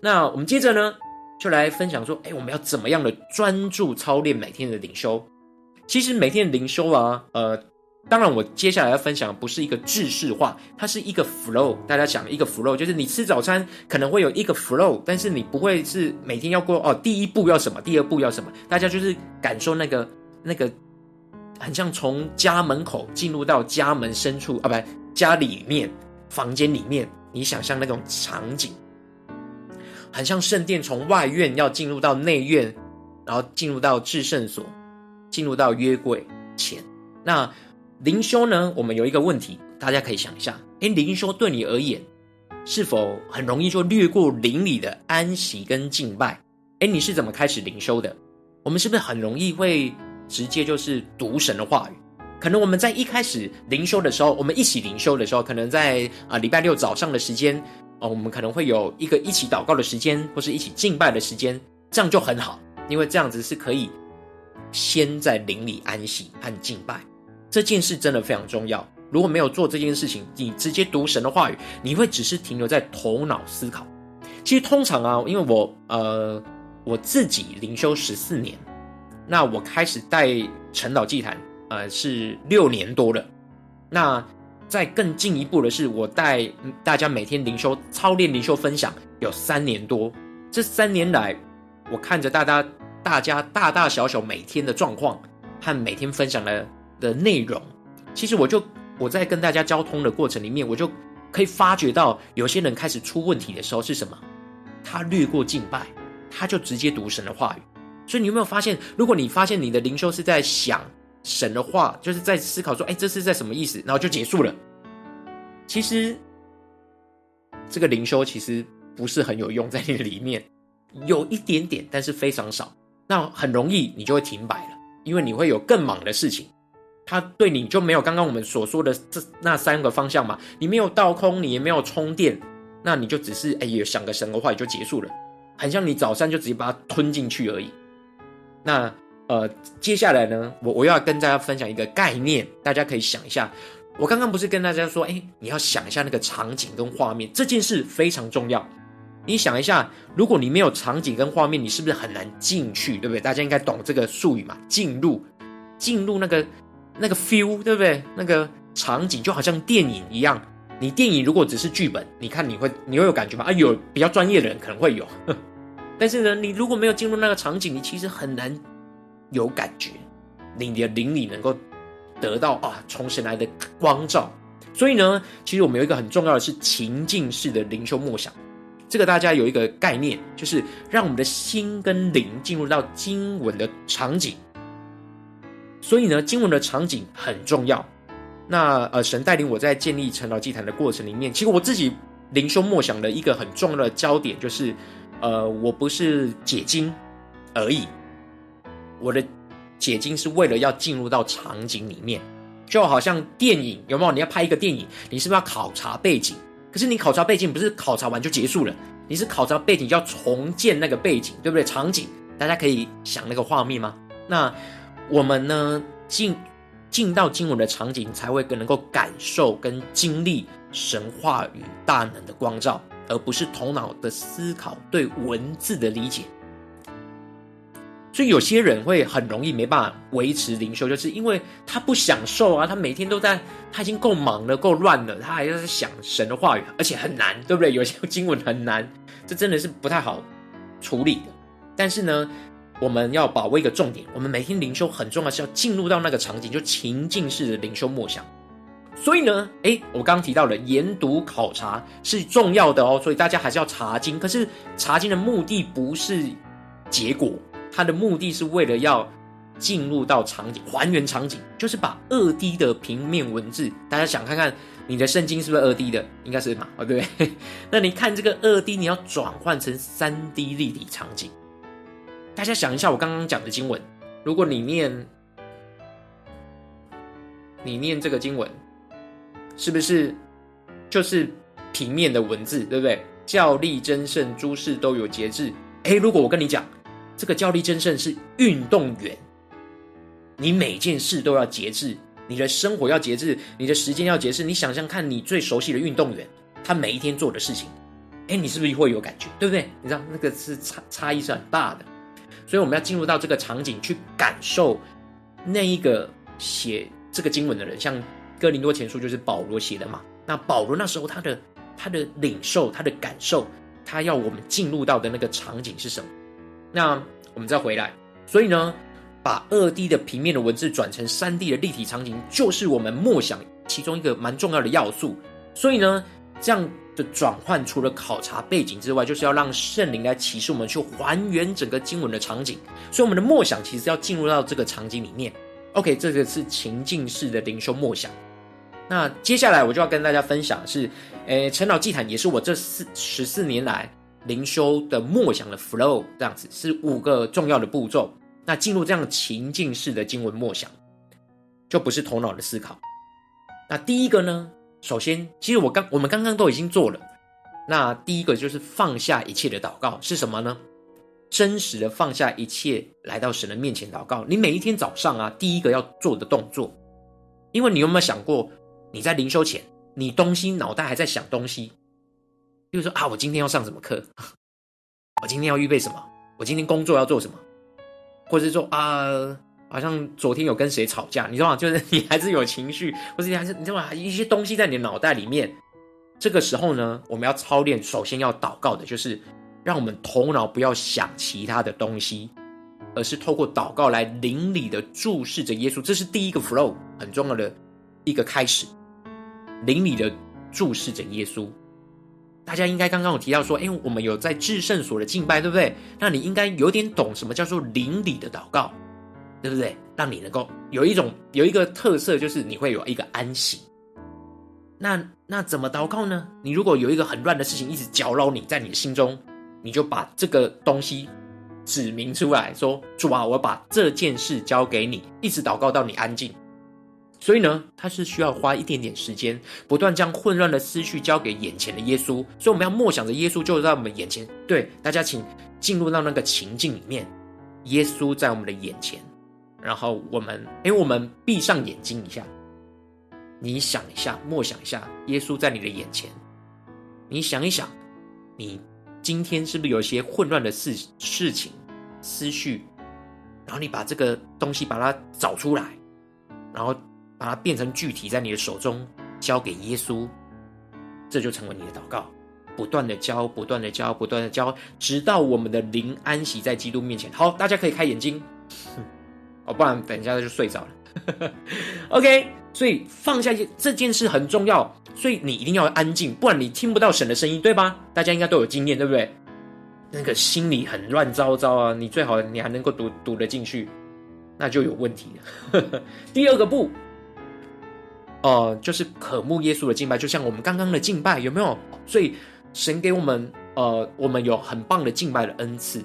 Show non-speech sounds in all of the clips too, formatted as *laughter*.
那我们接着呢，就来分享说，哎，我们要怎么样的专注操练每天的灵修？其实每天的灵修啊，呃。当然，我接下来要分享的不是一个制式化，它是一个 flow。大家想一个 flow，就是你吃早餐可能会有一个 flow，但是你不会是每天要过哦。第一步要什么，第二步要什么？大家就是感受那个那个，很像从家门口进入到家门深处啊，不，家里面房间里面，你想象那种场景，很像圣殿从外院要进入到内院，然后进入到至圣所，进入到约柜前，那。灵修呢，我们有一个问题，大家可以想一下：诶，灵修对你而言，是否很容易就略过灵里的安息跟敬拜？诶，你是怎么开始灵修的？我们是不是很容易会直接就是读神的话语？可能我们在一开始灵修的时候，我们一起灵修的时候，可能在啊、礼拜六早上的时间，哦、我们可能会有一个一起祷告的时间，或是一起敬拜的时间，这样就很好，因为这样子是可以先在灵里安息和敬拜。这件事真的非常重要。如果没有做这件事情，你直接读神的话语，你会只是停留在头脑思考。其实通常啊，因为我呃我自己灵修十四年，那我开始带晨祷祭坛呃是六年多了。那再更进一步的是，我带大家每天灵修操练灵修分享有三年多。这三年来，我看着大家大家大大小小每天的状况和每天分享的。的内容，其实我就我在跟大家交通的过程里面，我就可以发觉到，有些人开始出问题的时候是什么？他略过敬拜，他就直接读神的话语。所以你有没有发现，如果你发现你的灵修是在想神的话，就是在思考说，哎，这是在什么意思？然后就结束了。其实这个灵修其实不是很有用，在你里面有一点点，但是非常少。那很容易你就会停摆了，因为你会有更忙的事情。他对你就没有刚刚我们所说的这那三个方向嘛？你没有倒空，你也没有充电，那你就只是哎呀想个神的话也就结束了，很像你早上就直接把它吞进去而已。那呃，接下来呢，我我要跟大家分享一个概念，大家可以想一下。我刚刚不是跟大家说，哎，你要想一下那个场景跟画面，这件事非常重要。你想一下，如果你没有场景跟画面，你是不是很难进去？对不对？大家应该懂这个术语嘛？进入，进入那个。那个 feel 对不对？那个场景就好像电影一样。你电影如果只是剧本，你看你会你会有感觉吗？啊，有比较专业的人可能会有，*laughs* 但是呢，你如果没有进入那个场景，你其实很难有感觉。你的灵里能够得到啊，从神来的光照。所以呢，其实我们有一个很重要的是情境式的灵修默想。这个大家有一个概念，就是让我们的心跟灵进入到经文的场景。所以呢，经文的场景很重要。那呃，神带领我在建立晨祷祭坛的过程里面，其实我自己灵修默想的一个很重要的焦点就是，呃，我不是解经而已，我的解经是为了要进入到场景里面，就好像电影有没有？你要拍一个电影，你是不是要考察背景？可是你考察背景不是考察完就结束了，你是考察背景就要重建那个背景，对不对？场景，大家可以想那个画面吗？那。我们呢，进进到经文的场景，才会更能够感受跟经历神话与大能的光照，而不是头脑的思考对文字的理解。所以有些人会很容易没办法维持灵修，就是因为他不享受啊，他每天都在，他已经够忙了，够乱了，他还要在想神的话语，而且很难，对不对？有些经文很难，这真的是不太好处理的。但是呢，我们要把握一个重点，我们每天灵修很重要，是要进入到那个场景，就情境式的灵修默想。所以呢，诶，我刚刚提到了研读考察是重要的哦，所以大家还是要查经。可是查经的目的不是结果，它的目的是为了要进入到场景，还原场景，就是把二 D 的平面文字，大家想看看你的圣经是不是二 D 的？应该是嘛，对不对？*laughs* 那你看这个二 D，你要转换成三 D 立体场景。大家想一下，我刚刚讲的经文，如果你念，你念这个经文，是不是就是平面的文字，对不对？教力真胜，诸事都有节制。诶，如果我跟你讲，这个较力争胜是运动员，你每件事都要节制，你的生活要节制，你的时间要节制。你想想看，你最熟悉的运动员，他每一天做的事情，哎，你是不是会有感觉？对不对？你知道那个是差差异是很大的，所以我们要进入到这个场景去感受那一个写这个经文的人，像哥林多前书就是保罗写的嘛。那保罗那时候他的他的领受他的感受，他要我们进入到的那个场景是什么？那我们再回来，所以呢，把二 D 的平面的文字转成三 D 的立体场景，就是我们默想其中一个蛮重要的要素。所以呢，这样的转换除了考察背景之外，就是要让圣灵来启示我们去还原整个经文的场景。所以我们的默想其实要进入到这个场景里面。OK，这个是情境式的灵修默想。那接下来我就要跟大家分享的是，诶，陈老祭坛也是我这四十四年来灵修的默想的 flow，这样子是五个重要的步骤。那进入这样情境式的经文默想，就不是头脑的思考。那第一个呢，首先，其实我刚我们刚刚都已经做了。那第一个就是放下一切的祷告是什么呢？真实的放下一切，来到神的面前祷告。你每一天早上啊，第一个要做的动作，因为你有没有想过？你在灵修前，你东西脑袋还在想东西，比如说啊，我今天要上什么课？我今天要预备什么？我今天工作要做什么？或者说啊，好像昨天有跟谁吵架，你知道吗？就是你还是有情绪，或者你还是你知道吗？一些东西在你的脑袋里面。这个时候呢，我们要操练，首先要祷告的就是，让我们头脑不要想其他的东西，而是透过祷告来灵里的注视着耶稣。这是第一个 flow 很重要的一个开始。灵里的注视着耶稣，大家应该刚刚有提到说，哎，我们有在至圣所的敬拜，对不对？那你应该有点懂什么叫做灵里的祷告，对不对？让你能够有一种有一个特色，就是你会有一个安息。那那怎么祷告呢？你如果有一个很乱的事情一直搅扰你在你的心中，你就把这个东西指明出来说，主啊，我把这件事交给你，一直祷告到你安静。所以呢，他是需要花一点点时间，不断将混乱的思绪交给眼前的耶稣。所以我们要默想着耶稣就在我们眼前。对，大家请进入到那个情境里面，耶稣在我们的眼前。然后我们，诶，我们闭上眼睛一下，你想一下，默想一下，耶稣在你的眼前。你想一想，你今天是不是有一些混乱的事事情、思绪？然后你把这个东西把它找出来，然后。把它变成具体，在你的手中交给耶稣，这就成为你的祷告。不断的交，不断的交，不断的交，直到我们的灵安息在基督面前。好，大家可以开眼睛，*laughs* 哦，不然等一下就睡着了。*laughs* OK，所以放下这件事很重要，所以你一定要安静，不然你听不到神的声音，对吧？大家应该都有经验，对不对？那个心里很乱糟糟啊，你最好你还能够读读得进去，那就有问题了。*laughs* 第二个步。呃，就是渴慕耶稣的敬拜，就像我们刚刚的敬拜，有没有？所以神给我们，呃，我们有很棒的敬拜的恩赐。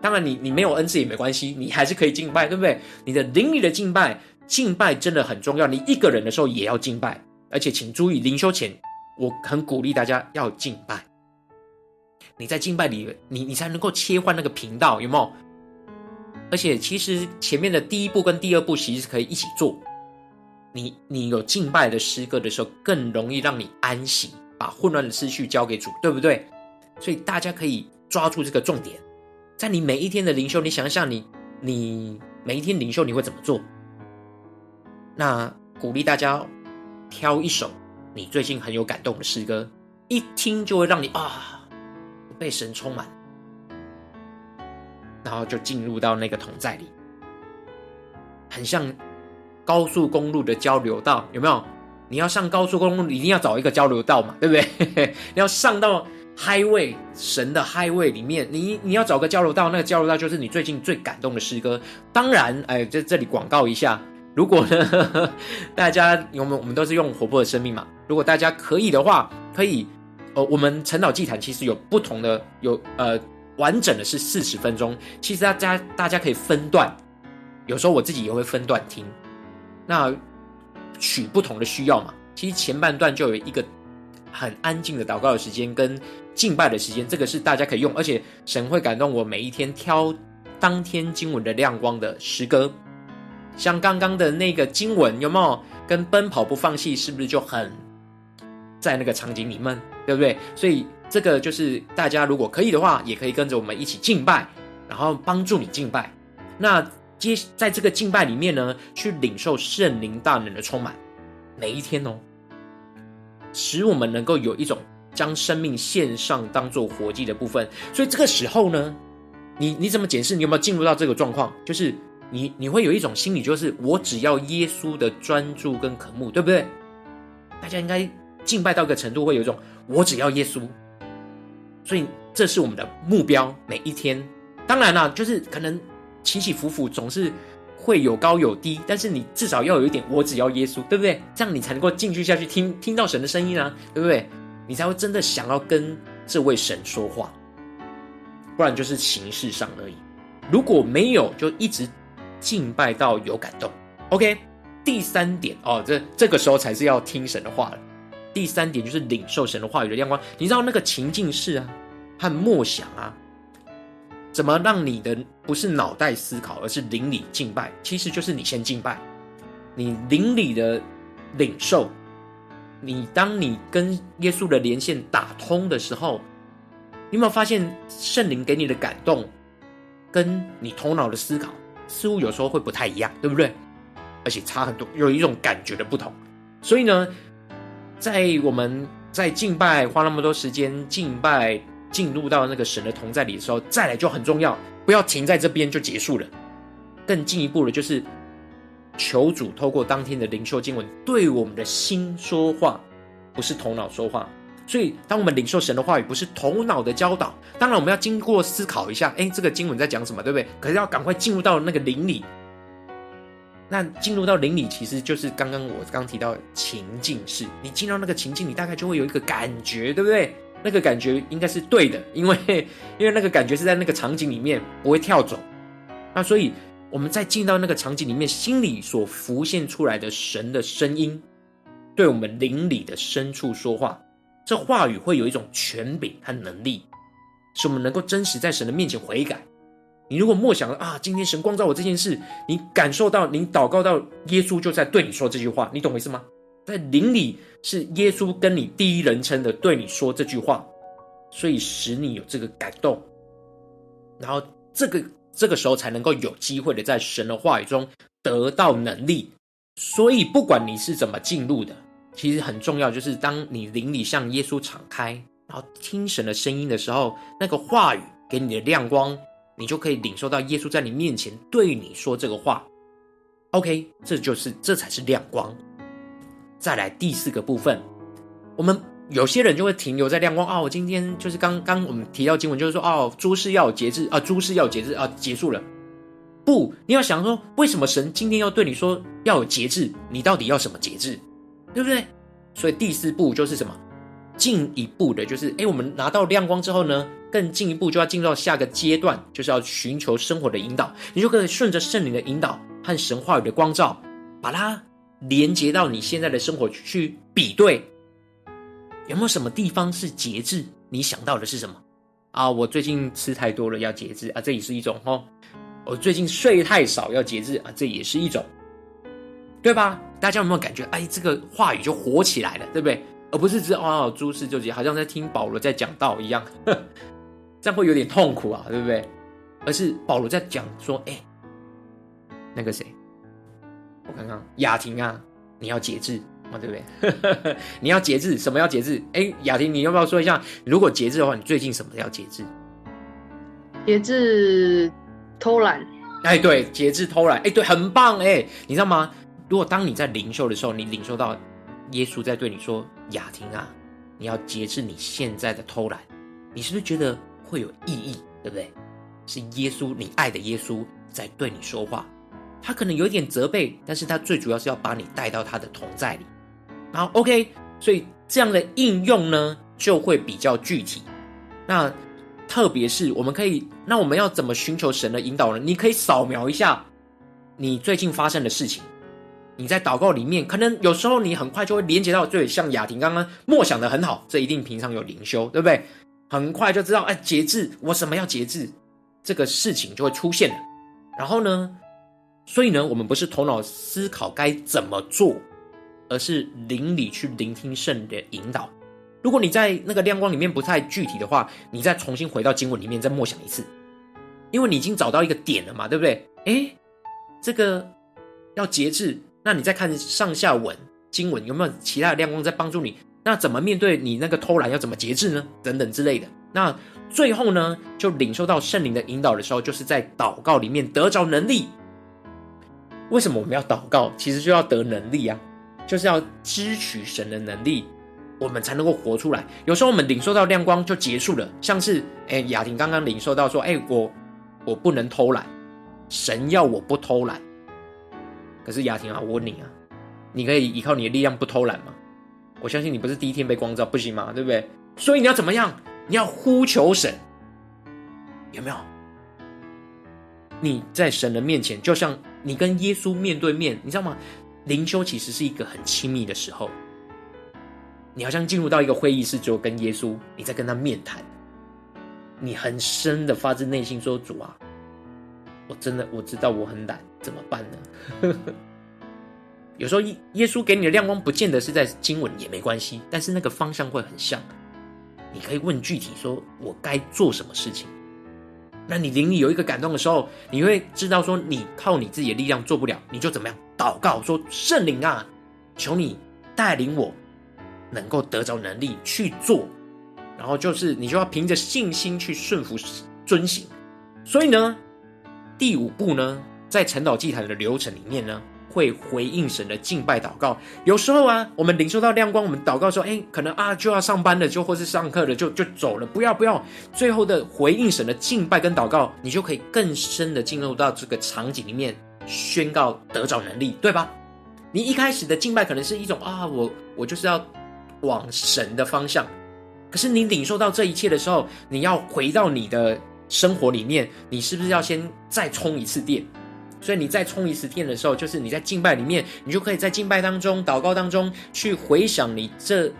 当然你，你没有恩赐也没关系，你还是可以敬拜，对不对？你的灵里的敬拜，敬拜真的很重要。你一个人的时候也要敬拜，而且请注意，灵修前我很鼓励大家要敬拜。你在敬拜里，你你才能够切换那个频道，有没有？而且其实前面的第一步跟第二步其实是可以一起做。你你有敬拜的诗歌的时候，更容易让你安息，把混乱的思绪交给主，对不对？所以大家可以抓住这个重点，在你每一天的灵修，你想一想你，你每一天灵修你会怎么做？那鼓励大家挑一首你最近很有感动的诗歌，一听就会让你啊被神充满，然后就进入到那个同在里，很像。高速公路的交流道有没有？你要上高速公路，一定要找一个交流道嘛，对不对？你 *laughs* 要上到 highway 神的 highway 里面，你你要找个交流道，那个交流道就是你最近最感动的诗歌。当然，哎，在这里广告一下，如果呢，*laughs* 大家我们我们都是用活泼的生命嘛，如果大家可以的话，可以，呃，我们晨祷祭坛其实有不同的，有呃完整的是四十分钟，其实大家大家可以分段，有时候我自己也会分段听。那取不同的需要嘛，其实前半段就有一个很安静的祷告的时间跟敬拜的时间，这个是大家可以用，而且神会感动我每一天挑当天经文的亮光的诗歌，像刚刚的那个经文有没有跟奔跑不放弃是不是就很在那个场景里面，对不对？所以这个就是大家如果可以的话，也可以跟着我们一起敬拜，然后帮助你敬拜。那接在这个敬拜里面呢，去领受圣灵大能的充满，每一天哦，使我们能够有一种将生命献上当做活祭的部分。所以这个时候呢，你你怎么解释？你有没有进入到这个状况？就是你你会有一种心理，就是我只要耶稣的专注跟渴慕，对不对？大家应该敬拜到一个程度，会有一种我只要耶稣，所以这是我们的目标。每一天，当然啦，就是可能起起伏伏，总是会有高有低，但是你至少要有一点我只要耶稣，对不对？这样你才能够进去下去听听到神的声音啊，对不对？你才会真的想要跟这位神说话，不然就是形式上而已。如果没有，就一直敬拜到有感动。OK。第三点哦，这这个时候才是要听神的话了。第三点就是领受神的话语的亮光。你知道那个情境是啊，和默想啊，怎么让你的不是脑袋思考，而是邻里敬拜？其实就是你先敬拜，你邻里的领受。你当你跟耶稣的连线打通的时候，你有没有发现圣灵给你的感动，跟你头脑的思考似乎有时候会不太一样，对不对？而且差很多，有一种感觉的不同。所以呢，在我们在敬拜花那么多时间敬拜，进入到那个神的同在里的时候，再来就很重要，不要停在这边就结束了。更进一步的，就是求主透过当天的灵修经文，对我们的心说话，不是头脑说话。所以，当我们领受神的话语，不是头脑的教导，当然我们要经过思考一下，诶，这个经文在讲什么，对不对？可是要赶快进入到那个灵里。那进入到灵里，其实就是刚刚我刚提到的情境式。你进到那个情境，你大概就会有一个感觉，对不对？那个感觉应该是对的，*laughs* 因为因为那个感觉是在那个场景里面不会跳走。那所以我们在进到那个场景里面，心里所浮现出来的神的声音，对我们灵里的深处说话，这话语会有一种权柄和能力，使我们能够真实在神的面前悔改。你如果默想啊，今天神光照我这件事，你感受到，你祷告到耶稣就在对你说这句话，你懂我意思吗？在灵里是耶稣跟你第一人称的对你说这句话，所以使你有这个感动，然后这个这个时候才能够有机会的在神的话语中得到能力。所以不管你是怎么进入的，其实很重要，就是当你灵里向耶稣敞开，然后听神的声音的时候，那个话语给你的亮光。你就可以领受到耶稣在你面前对你说这个话，OK，这就是这才是亮光。再来第四个部分，我们有些人就会停留在亮光、哦，我今天就是刚刚我们提到经文，就是说哦，诸事要有节制啊，诸事要有节制啊，结束了。不，你要想说，为什么神今天要对你说要有节制？你到底要什么节制？对不对？所以第四步就是什么？进一步的，就是诶，我们拿到亮光之后呢？更进一步，就要进入到下个阶段，就是要寻求生活的引导。你就可以顺着圣灵的引导和神话语的光照，把它连接到你现在的生活去比对，有没有什么地方是节制？你想到的是什么？啊，我最近吃太多了，要节制啊，这也是一种哦。我最近睡太少，要节制啊，这也是一种，对吧？大家有没有感觉？哎，这个话语就活起来了，对不对？而不是只哦，诸事就节，好像在听保罗在讲道一样。*laughs* 这样会有点痛苦啊，对不对？而是保罗在讲说，哎，那个谁，我看看雅婷啊，你要节制啊，对不对？*laughs* 你要节制，什么要节制？哎，雅婷，你要不要说一下？如果节制的话，你最近什么要节制？节制偷懒。哎，对，节制偷懒。哎，对，很棒。哎，你知道吗？如果当你在灵修的时候，你领受到耶稣在对你说，雅婷啊，你要节制你现在的偷懒，你是不是觉得？会有意义，对不对？是耶稣，你爱的耶稣在对你说话。他可能有一点责备，但是他最主要是要把你带到他的同在里。然后，OK，所以这样的应用呢，就会比较具体。那特别是我们可以，那我们要怎么寻求神的引导呢？你可以扫描一下你最近发生的事情。你在祷告里面，可能有时候你很快就会连接到，对，像雅婷刚刚默想的很好，这一定平常有灵修，对不对？很快就知道，哎，节制，我什么要节制，这个事情就会出现了。然后呢，所以呢，我们不是头脑思考该怎么做，而是灵里去聆听圣的引导。如果你在那个亮光里面不太具体的话，你再重新回到经文里面再默想一次，因为你已经找到一个点了嘛，对不对？诶，这个要节制，那你再看上下文经文有没有其他的亮光在帮助你？那怎么面对你那个偷懒要怎么节制呢？等等之类的。那最后呢，就领受到圣灵的引导的时候，就是在祷告里面得着能力。为什么我们要祷告？其实就要得能力啊，就是要支取神的能力。我们才能够活出来。有时候我们领受到亮光就结束了，像是哎雅婷刚刚领受到说，哎我我不能偷懒，神要我不偷懒。可是雅婷啊，我问你啊，你可以依靠你的力量不偷懒吗？我相信你不是第一天被光照，不行吗？对不对？所以你要怎么样？你要呼求神，有没有？你在神的面前，就像你跟耶稣面对面，你知道吗？灵修其实是一个很亲密的时候。你好像进入到一个会议室，之后跟耶稣，你在跟他面谈，你很深的发自内心说：“主啊，我真的我知道我很懒，怎么办呢？” *laughs* 有时候耶稣给你的亮光，不见得是在经文，也没关系，但是那个方向会很像。你可以问具体说：“我该做什么事情？”那你灵里有一个感动的时候，你会知道说：“你靠你自己的力量做不了，你就怎么样？祷告说：‘圣灵啊，求你带领我。’”能够得着能力去做，然后就是你就要凭着信心去顺服遵行。所以呢，第五步呢，在陈祷祭坛的流程里面呢，会回应神的敬拜祷告。有时候啊，我们领受到亮光，我们祷告说：“哎，可能啊就要上班了，就或是上课了，就就走了。”不要不要，最后的回应神的敬拜跟祷告，你就可以更深的进入到这个场景里面，宣告得着能力，对吧？你一开始的敬拜可能是一种啊，我我就是要。往神的方向，可是你领受到这一切的时候，你要回到你的生活里面，你是不是要先再充一次电？所以你再充一次电的时候，就是你在敬拜里面，你就可以在敬拜当中、祷告当中去回想你这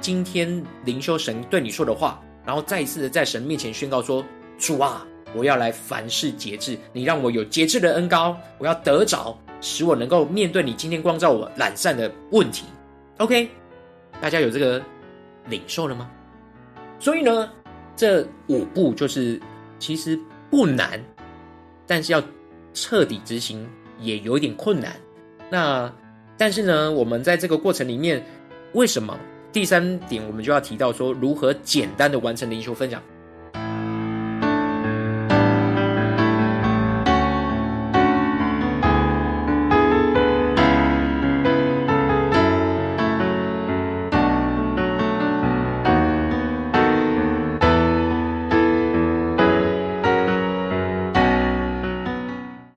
今天灵修神对你说的话，然后再一次的在神面前宣告说：“主啊，我要来凡事节制，你让我有节制的恩膏，我要得着，使我能够面对你今天光照我懒散的问题。” OK。大家有这个领受了吗？所以呢，这五步就是其实不难，但是要彻底执行也有点困难。那但是呢，我们在这个过程里面，为什么第三点我们就要提到说如何简单的完成灵修分享？